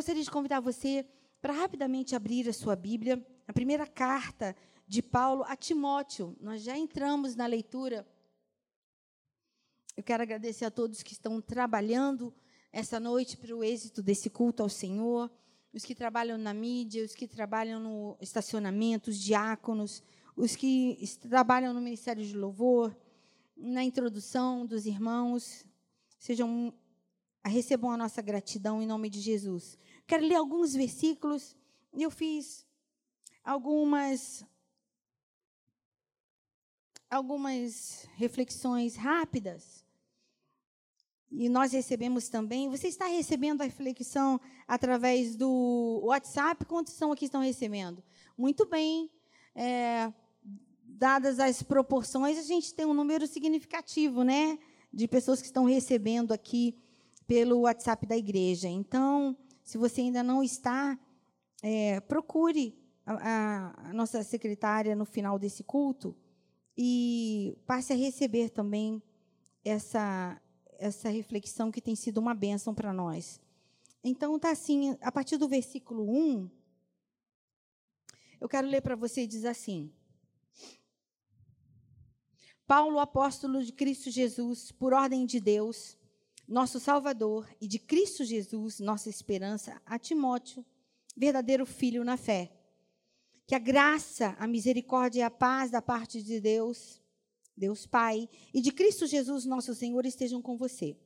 gostaria de convidar você para rapidamente abrir a sua Bíblia, a primeira carta de Paulo a Timóteo. Nós já entramos na leitura. Eu quero agradecer a todos que estão trabalhando essa noite para o êxito desse culto ao Senhor, os que trabalham na mídia, os que trabalham no estacionamento, os diáconos, os que trabalham no Ministério de Louvor, na introdução dos irmãos. Sejam recebam a nossa gratidão em nome de Jesus. Quero ler alguns versículos. Eu fiz algumas algumas reflexões rápidas. E nós recebemos também. Você está recebendo a reflexão através do WhatsApp? Quantos são aqui estão recebendo? Muito bem. É, dadas as proporções, a gente tem um número significativo, né? De pessoas que estão recebendo aqui pelo WhatsApp da igreja. Então, se você ainda não está, é, procure a, a, nossa secretária no final desse culto e passe a receber também essa, essa reflexão que tem sido uma bênção para nós. Então, está assim, a partir do versículo 1, eu quero ler para você, diz assim. Paulo, apóstolo de Cristo Jesus, por ordem de Deus, nosso Salvador, e de Cristo Jesus, nossa esperança, a Timóteo, verdadeiro filho na fé. Que a graça, a misericórdia e a paz da parte de Deus, Deus Pai, e de Cristo Jesus, nosso Senhor, estejam com você.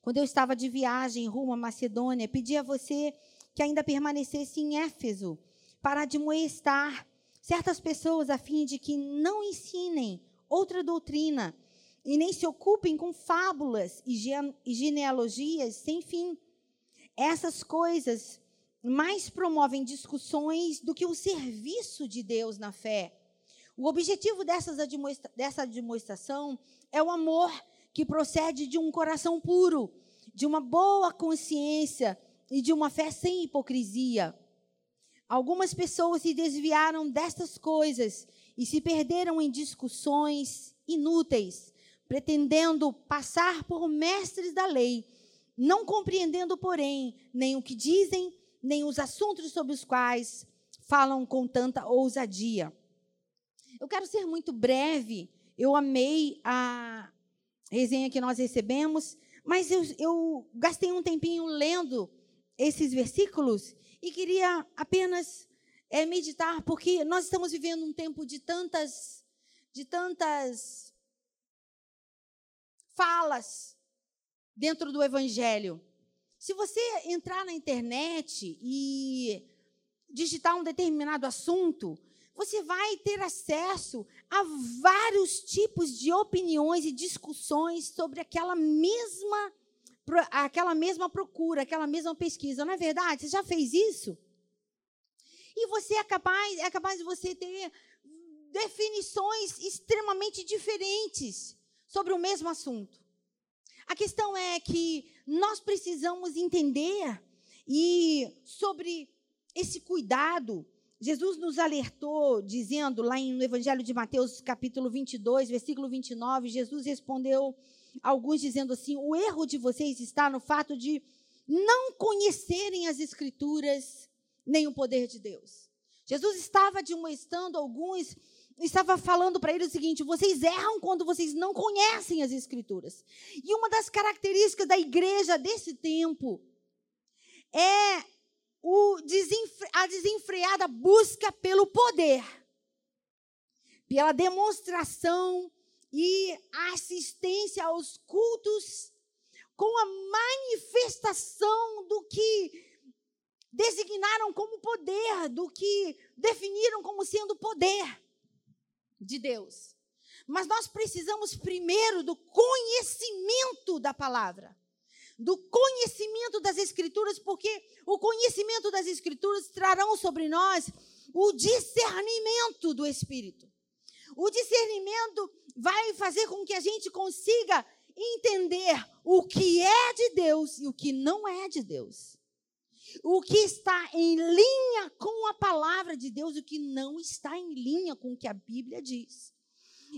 Quando eu estava de viagem rumo à Macedônia, pedi a você que ainda permanecesse em Éfeso para admoestar certas pessoas a fim de que não ensinem outra doutrina e nem se ocupem com fábulas e genealogias sem fim. Essas coisas mais promovem discussões do que o serviço de Deus na fé. O objetivo dessa demonstração é o amor que procede de um coração puro, de uma boa consciência e de uma fé sem hipocrisia. Algumas pessoas se desviaram destas coisas e se perderam em discussões inúteis pretendendo passar por mestres da lei, não compreendendo, porém, nem o que dizem, nem os assuntos sobre os quais falam com tanta ousadia. Eu quero ser muito breve. Eu amei a resenha que nós recebemos, mas eu, eu gastei um tempinho lendo esses versículos e queria apenas é, meditar, porque nós estamos vivendo um tempo de tantas, de tantas falas dentro do Evangelho. Se você entrar na internet e digitar um determinado assunto, você vai ter acesso a vários tipos de opiniões e discussões sobre aquela mesma aquela mesma procura, aquela mesma pesquisa, não é verdade? Você já fez isso? E você é capaz, é capaz de você ter definições extremamente diferentes sobre o mesmo assunto. A questão é que nós precisamos entender e sobre esse cuidado. Jesus nos alertou, dizendo lá no Evangelho de Mateus, capítulo 22, versículo 29, Jesus respondeu a alguns dizendo assim: O erro de vocês está no fato de não conhecerem as Escrituras nem o poder de Deus. Jesus estava admoestando alguns estava falando para ele o seguinte: vocês erram quando vocês não conhecem as Escrituras. E uma das características da igreja desse tempo é desenfre a desenfreada busca pelo poder, pela demonstração e assistência aos cultos, com a manifestação do que designaram como poder, do que definiram como sendo poder de Deus. Mas nós precisamos primeiro do conhecimento da palavra, do conhecimento das Escrituras, porque o conhecimento das Escrituras trarão sobre nós o discernimento do Espírito. O discernimento vai fazer com que a gente consiga entender o que é de Deus e o que não é de Deus o que está em linha com a palavra de Deus e o que não está em linha com o que a Bíblia diz.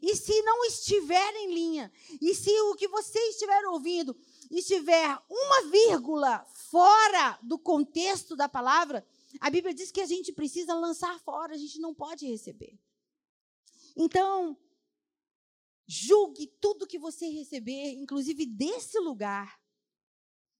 E se não estiver em linha, e se o que você estiver ouvindo estiver uma vírgula fora do contexto da palavra, a Bíblia diz que a gente precisa lançar fora, a gente não pode receber. Então, julgue tudo que você receber, inclusive desse lugar,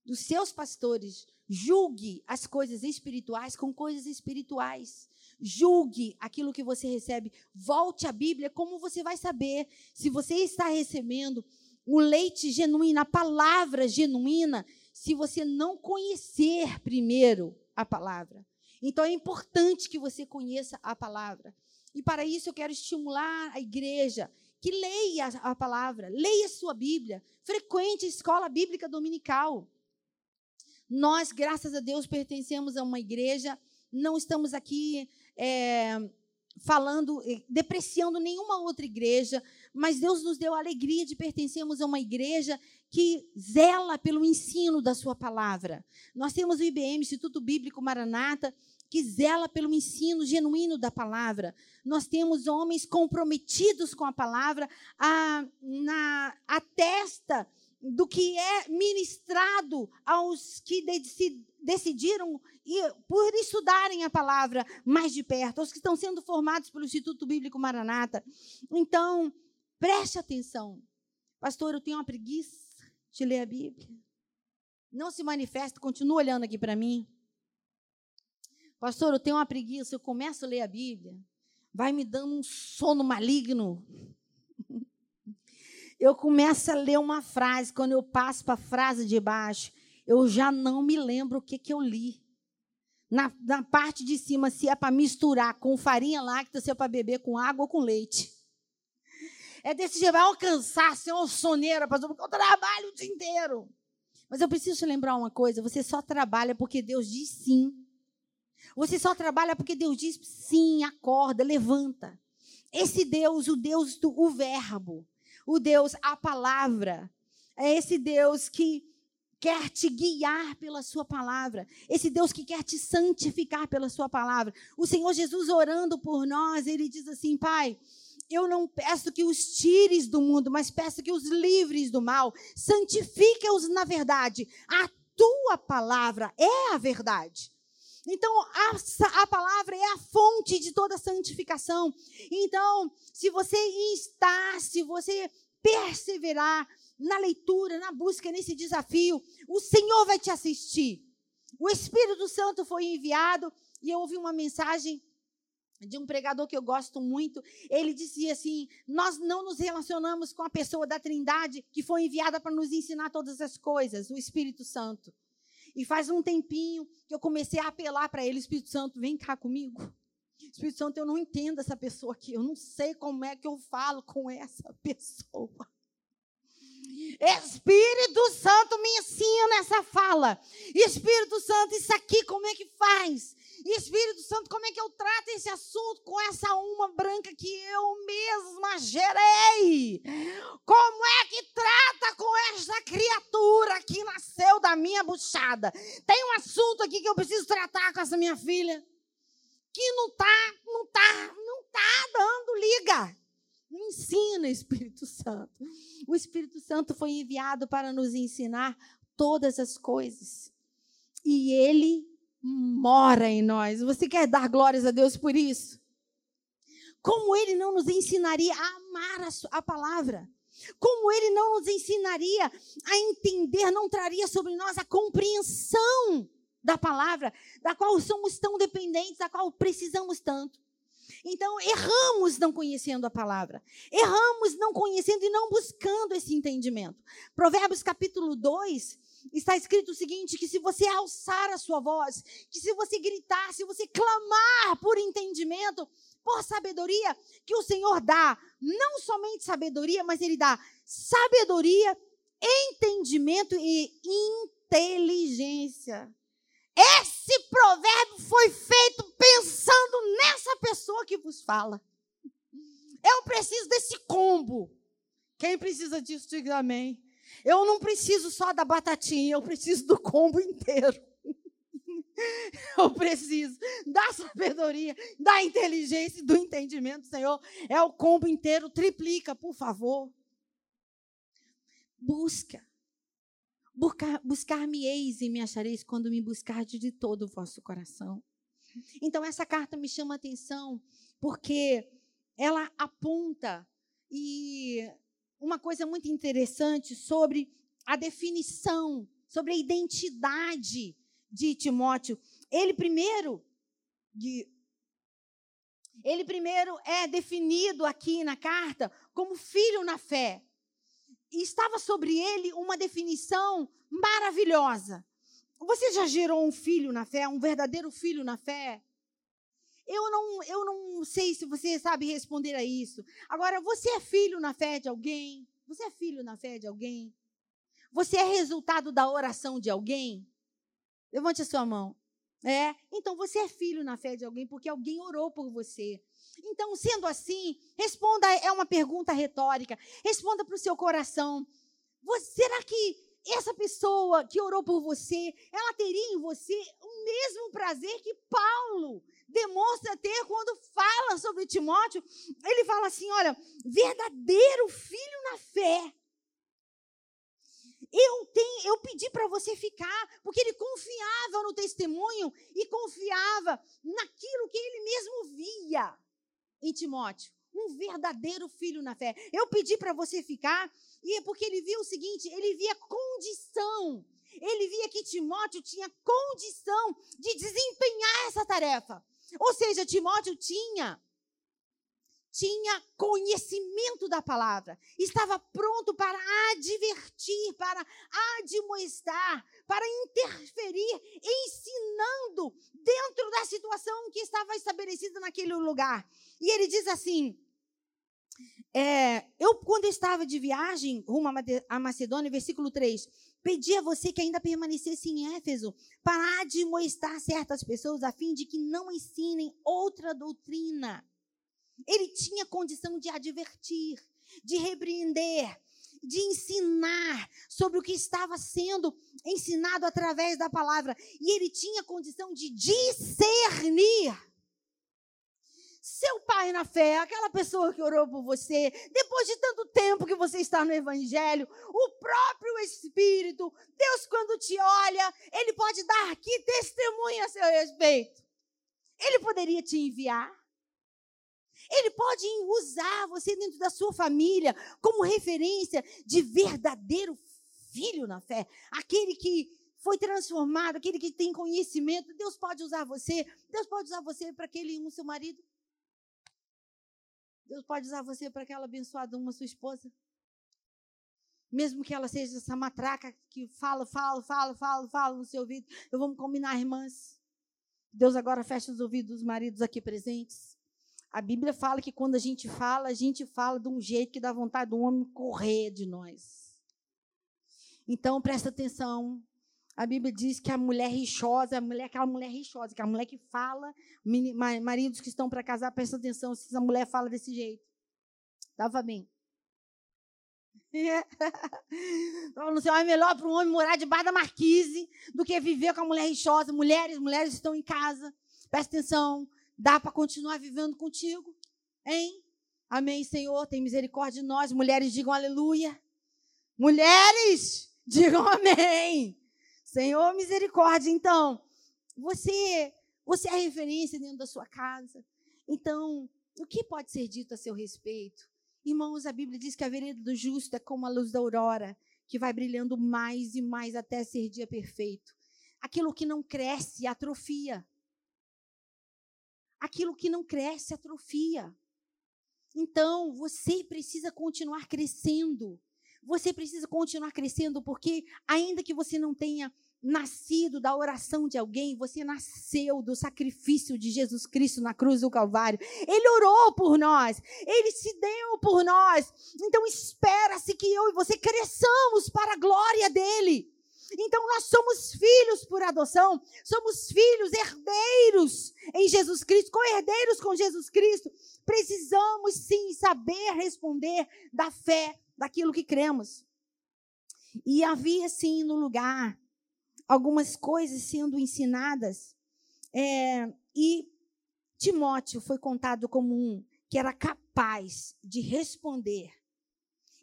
dos seus pastores. Julgue as coisas espirituais com coisas espirituais. Julgue aquilo que você recebe. Volte à Bíblia, como você vai saber se você está recebendo o leite genuíno, a palavra genuína, se você não conhecer primeiro a palavra. Então é importante que você conheça a palavra. E para isso eu quero estimular a igreja que leia a palavra, leia sua Bíblia, frequente a escola bíblica dominical. Nós, graças a Deus, pertencemos a uma igreja, não estamos aqui é, falando, depreciando nenhuma outra igreja, mas Deus nos deu a alegria de pertencermos a uma igreja que zela pelo ensino da sua palavra. Nós temos o IBM, Instituto Bíblico Maranata, que zela pelo ensino genuíno da palavra. Nós temos homens comprometidos com a palavra, a, na, a testa do que é ministrado aos que decidiram ir, por estudarem a palavra mais de perto, aos que estão sendo formados pelo Instituto Bíblico Maranata. Então, preste atenção. Pastor, eu tenho uma preguiça de ler a Bíblia. Não se manifesta, continua olhando aqui para mim. Pastor, eu tenho uma preguiça, eu começo a ler a Bíblia, vai me dando um sono maligno. Eu começo a ler uma frase, quando eu passo para a frase de baixo, eu já não me lembro o que, que eu li. Na, na parte de cima, se é para misturar com farinha láctea, se é para beber com água ou com leite. É desse jeito, vai alcançar, ser uma soneira, porque eu trabalho o dia inteiro. Mas eu preciso te lembrar uma coisa: você só trabalha porque Deus diz sim. Você só trabalha porque Deus diz sim, acorda, levanta. Esse Deus, o Deus do o verbo, o Deus, a palavra, é esse Deus que quer te guiar pela sua palavra, esse Deus que quer te santificar pela sua palavra. O Senhor Jesus orando por nós, ele diz assim: Pai, eu não peço que os tires do mundo, mas peço que os livres do mal, santifique-os na verdade. A tua palavra é a verdade. Então, a, a, palavra é a fonte de toda santificação. Então, se você está, se você perseverar na leitura, na busca, nesse desafio, o Senhor vai te assistir. O Espírito Santo foi enviado e eu ouvi uma mensagem de um pregador que eu gosto muito. Ele dizia assim: Nós não nos relacionamos com a pessoa da Trindade que foi enviada para nos ensinar todas as coisas, o Espírito Santo. E faz um tempinho que eu comecei a apelar para ele, Espírito Santo, vem cá comigo. Espírito Santo, eu não entendo essa pessoa aqui, eu não sei como é que eu falo com essa pessoa. Espírito Santo me ensina essa fala. Espírito Santo, isso aqui como é que faz? Espírito Santo, como é que eu trato esse assunto com essa uma branca que eu mesma gerei? Como é que trata com essa criatura que nasceu da minha buchada? Tem um assunto aqui que eu preciso tratar com essa minha filha que não tá, não tá, não tá dando liga. Me ensina, Espírito Santo. O Espírito Santo foi enviado para nos ensinar todas as coisas. E ele mora em nós. Você quer dar glórias a Deus por isso? Como ele não nos ensinaria a amar a, a palavra? Como ele não nos ensinaria a entender, não traria sobre nós a compreensão da palavra, da qual somos tão dependentes, da qual precisamos tanto. Então, erramos não conhecendo a palavra. Erramos não conhecendo e não buscando esse entendimento. Provérbios capítulo 2 está escrito o seguinte: que se você alçar a sua voz, que se você gritar, se você clamar por entendimento, por sabedoria, que o Senhor dá, não somente sabedoria, mas Ele dá sabedoria, entendimento e inteligência. Esse provérbio foi feito pensando nessa pessoa que vos fala. Eu preciso desse combo. Quem precisa disso, diga amém. Eu não preciso só da batatinha, eu preciso do combo inteiro. Eu preciso da sabedoria, da inteligência e do entendimento, Senhor. É o combo inteiro, triplica, por favor. Busca. Buscar-me-eis e me achareis quando me buscardes de todo o vosso coração. Então, essa carta me chama a atenção porque ela aponta e uma coisa muito interessante sobre a definição, sobre a identidade de Timóteo. Ele primeiro, ele primeiro é definido aqui na carta como filho na fé. E estava sobre ele uma definição maravilhosa. Você já gerou um filho na fé, um verdadeiro filho na fé? Eu não, eu não sei se você sabe responder a isso. Agora, você é filho na fé de alguém? Você é filho na fé de alguém? Você é resultado da oração de alguém? Levante a sua mão. É, então você é filho na fé de alguém porque alguém orou por você. Então, sendo assim, responda, é uma pergunta retórica. Responda para o seu coração. Você, será que essa pessoa que orou por você, ela teria em você o mesmo prazer que Paulo demonstra ter quando fala sobre Timóteo? Ele fala assim: olha, verdadeiro filho na fé. Eu, tenho, eu pedi para você ficar, porque ele confiava no testemunho e confiava naquilo que ele mesmo via em Timóteo. Um verdadeiro filho na fé. Eu pedi para você ficar, e é porque ele via o seguinte: ele via condição. Ele via que Timóteo tinha condição de desempenhar essa tarefa. Ou seja, Timóteo tinha tinha conhecimento da palavra, estava pronto para advertir, para admoestar, para interferir, ensinando dentro da situação que estava estabelecida naquele lugar. E ele diz assim: é, eu, quando estava de viagem rumo a Macedônia, versículo 3, pedi a você que ainda permanecesse em Éfeso para admoestar certas pessoas a fim de que não ensinem outra doutrina ele tinha condição de advertir, de repreender, de ensinar sobre o que estava sendo ensinado através da palavra. E ele tinha condição de discernir. Seu pai na fé, aquela pessoa que orou por você, depois de tanto tempo que você está no Evangelho, o próprio Espírito, Deus, quando te olha, ele pode dar aqui testemunha a seu respeito. Ele poderia te enviar. Ele pode usar você dentro da sua família como referência de verdadeiro filho na fé. Aquele que foi transformado, aquele que tem conhecimento. Deus pode usar você. Deus pode usar você para aquele um seu marido. Deus pode usar você para aquela abençoada uma sua esposa. Mesmo que ela seja essa matraca que fala, fala, fala, fala, fala no seu ouvido. Eu vou combinar, irmãs. Deus agora fecha os ouvidos dos maridos aqui presentes. A Bíblia fala que quando a gente fala, a gente fala de um jeito que dá vontade do homem correr de nós. Então, presta atenção. A Bíblia diz que a mulher rixosa, a mulher, aquela mulher rixosa, que a mulher que fala, maridos que estão para casar, presta atenção se essa mulher fala desse jeito. Estava bem. Então, não é melhor para um homem morar debaixo da marquise do que viver com a mulher rixosa. Mulheres, mulheres estão em casa. Presta atenção. Dá para continuar vivendo contigo? Hein? Amém, Senhor. Tem misericórdia de nós. Mulheres, digam aleluia. Mulheres, digam amém. Senhor, misericórdia. Então, você, você é referência dentro da sua casa. Então, o que pode ser dito a seu respeito? Irmãos, a Bíblia diz que a vereda do justo é como a luz da aurora, que vai brilhando mais e mais até ser dia perfeito. Aquilo que não cresce atrofia aquilo que não cresce atrofia. Então, você precisa continuar crescendo. Você precisa continuar crescendo, porque ainda que você não tenha nascido da oração de alguém, você nasceu do sacrifício de Jesus Cristo na cruz do Calvário. Ele orou por nós, ele se deu por nós. Então espera-se que eu e você cresçamos para a glória dele. Então nós somos filhos por adoção, somos filhos herdeiros em Jesus Cristo, co-herdeiros com Jesus Cristo. Precisamos sim saber responder da fé, daquilo que cremos. E havia sim no lugar algumas coisas sendo ensinadas, é, e Timóteo foi contado como um que era capaz de responder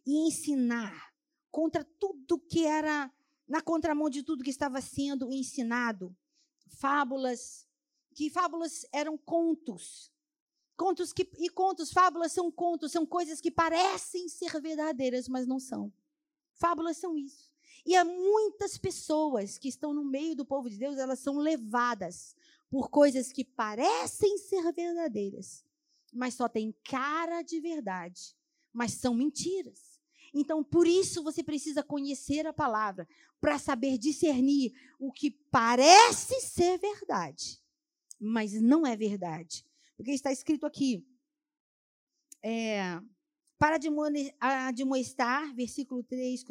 e ensinar contra tudo que era na contramão de tudo que estava sendo ensinado. Fábulas, que fábulas eram contos. Contos que, e contos, fábulas são contos, são coisas que parecem ser verdadeiras, mas não são. Fábulas são isso. E há muitas pessoas que estão no meio do povo de Deus, elas são levadas por coisas que parecem ser verdadeiras, mas só têm cara de verdade, mas são mentiras. Então, por isso você precisa conhecer a palavra, para saber discernir o que parece ser verdade, mas não é verdade. Porque está escrito aqui, é, para admoestar, versículo 3,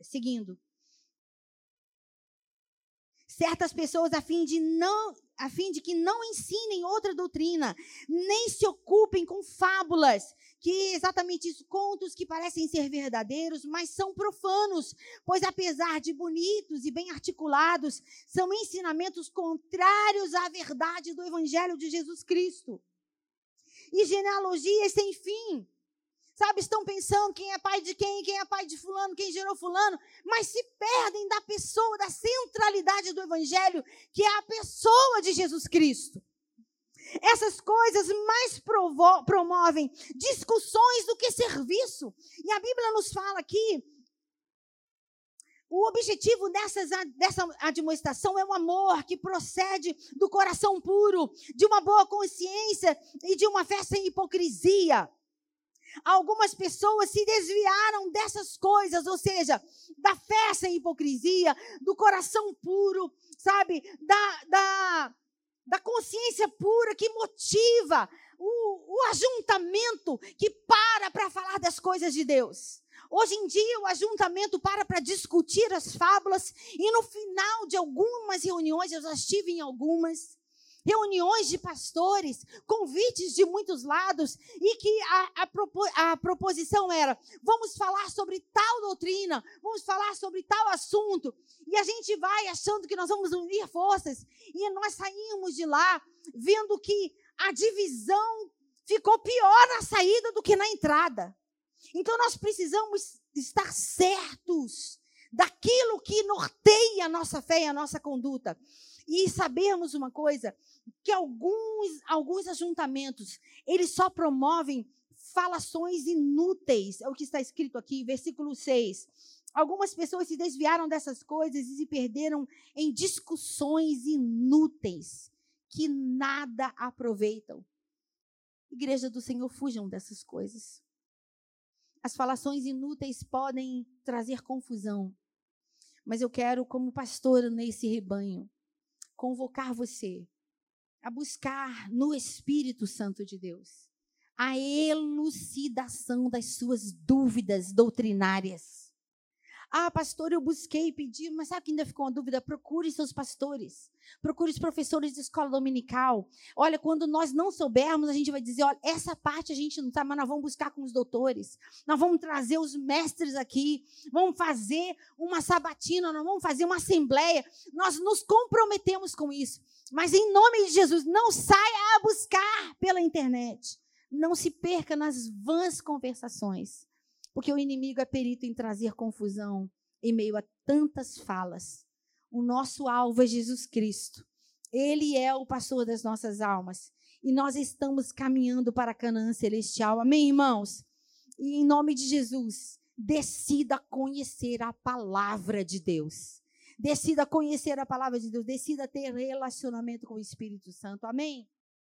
seguindo. Certas pessoas, a fim de não a fim de que não ensinem outra doutrina, nem se ocupem com fábulas, que é exatamente isso, contos que parecem ser verdadeiros, mas são profanos, pois apesar de bonitos e bem articulados, são ensinamentos contrários à verdade do evangelho de Jesus Cristo. E genealogias sem fim, Sabe, estão pensando quem é pai de quem, quem é pai de fulano, quem gerou fulano, mas se perdem da pessoa, da centralidade do evangelho, que é a pessoa de Jesus Cristo. Essas coisas mais promovem discussões do que serviço. E a Bíblia nos fala aqui o objetivo dessas, dessa admoestação é o amor que procede do coração puro, de uma boa consciência e de uma fé sem hipocrisia. Algumas pessoas se desviaram dessas coisas, ou seja, da fé sem hipocrisia, do coração puro, sabe? Da, da, da consciência pura que motiva o, o ajuntamento que para para falar das coisas de Deus. Hoje em dia, o ajuntamento para para discutir as fábulas, e no final de algumas reuniões, eu já estive em algumas, reuniões de pastores, convites de muitos lados, e que a, a, a, proposição era: vamos falar sobre tal doutrina, vamos falar sobre tal assunto, e a gente vai achando que nós vamos unir forças, e nós saímos de lá vendo que a divisão ficou pior na saída do que na entrada. Então nós precisamos estar certos daquilo que norteia a nossa fé e a nossa conduta. E sabermos uma coisa, que alguns, alguns ajuntamentos, eles só promovem falações inúteis. É o que está escrito aqui, versículo 6. Algumas pessoas se desviaram dessas coisas e se perderam em discussões inúteis que nada aproveitam. Igreja do Senhor, fujam dessas coisas. As falações inúteis podem trazer confusão. Mas eu quero, como pastora nesse rebanho, convocar você a buscar no Espírito Santo de Deus a elucidação das suas dúvidas doutrinárias. Ah, pastor, eu busquei pedi, mas sabe que ainda ficou uma dúvida? Procure seus pastores. Procure os professores de escola dominical. Olha, quando nós não soubermos, a gente vai dizer: olha, essa parte a gente não sabe, mas nós vamos buscar com os doutores. Nós vamos trazer os mestres aqui. Vamos fazer uma sabatina, nós vamos fazer uma assembleia. Nós nos comprometemos com isso. Mas em nome de Jesus, não saia a buscar pela internet. Não se perca nas vãs conversações, porque o inimigo é perito em trazer confusão em meio a tantas falas. O nosso alvo é Jesus Cristo. Ele é o pastor das nossas almas. E nós estamos caminhando para a Canaã celestial. Amém, irmãos? E em nome de Jesus, decida conhecer a palavra de Deus. Decida conhecer a palavra de Deus, decida ter relacionamento com o Espírito Santo. Amém?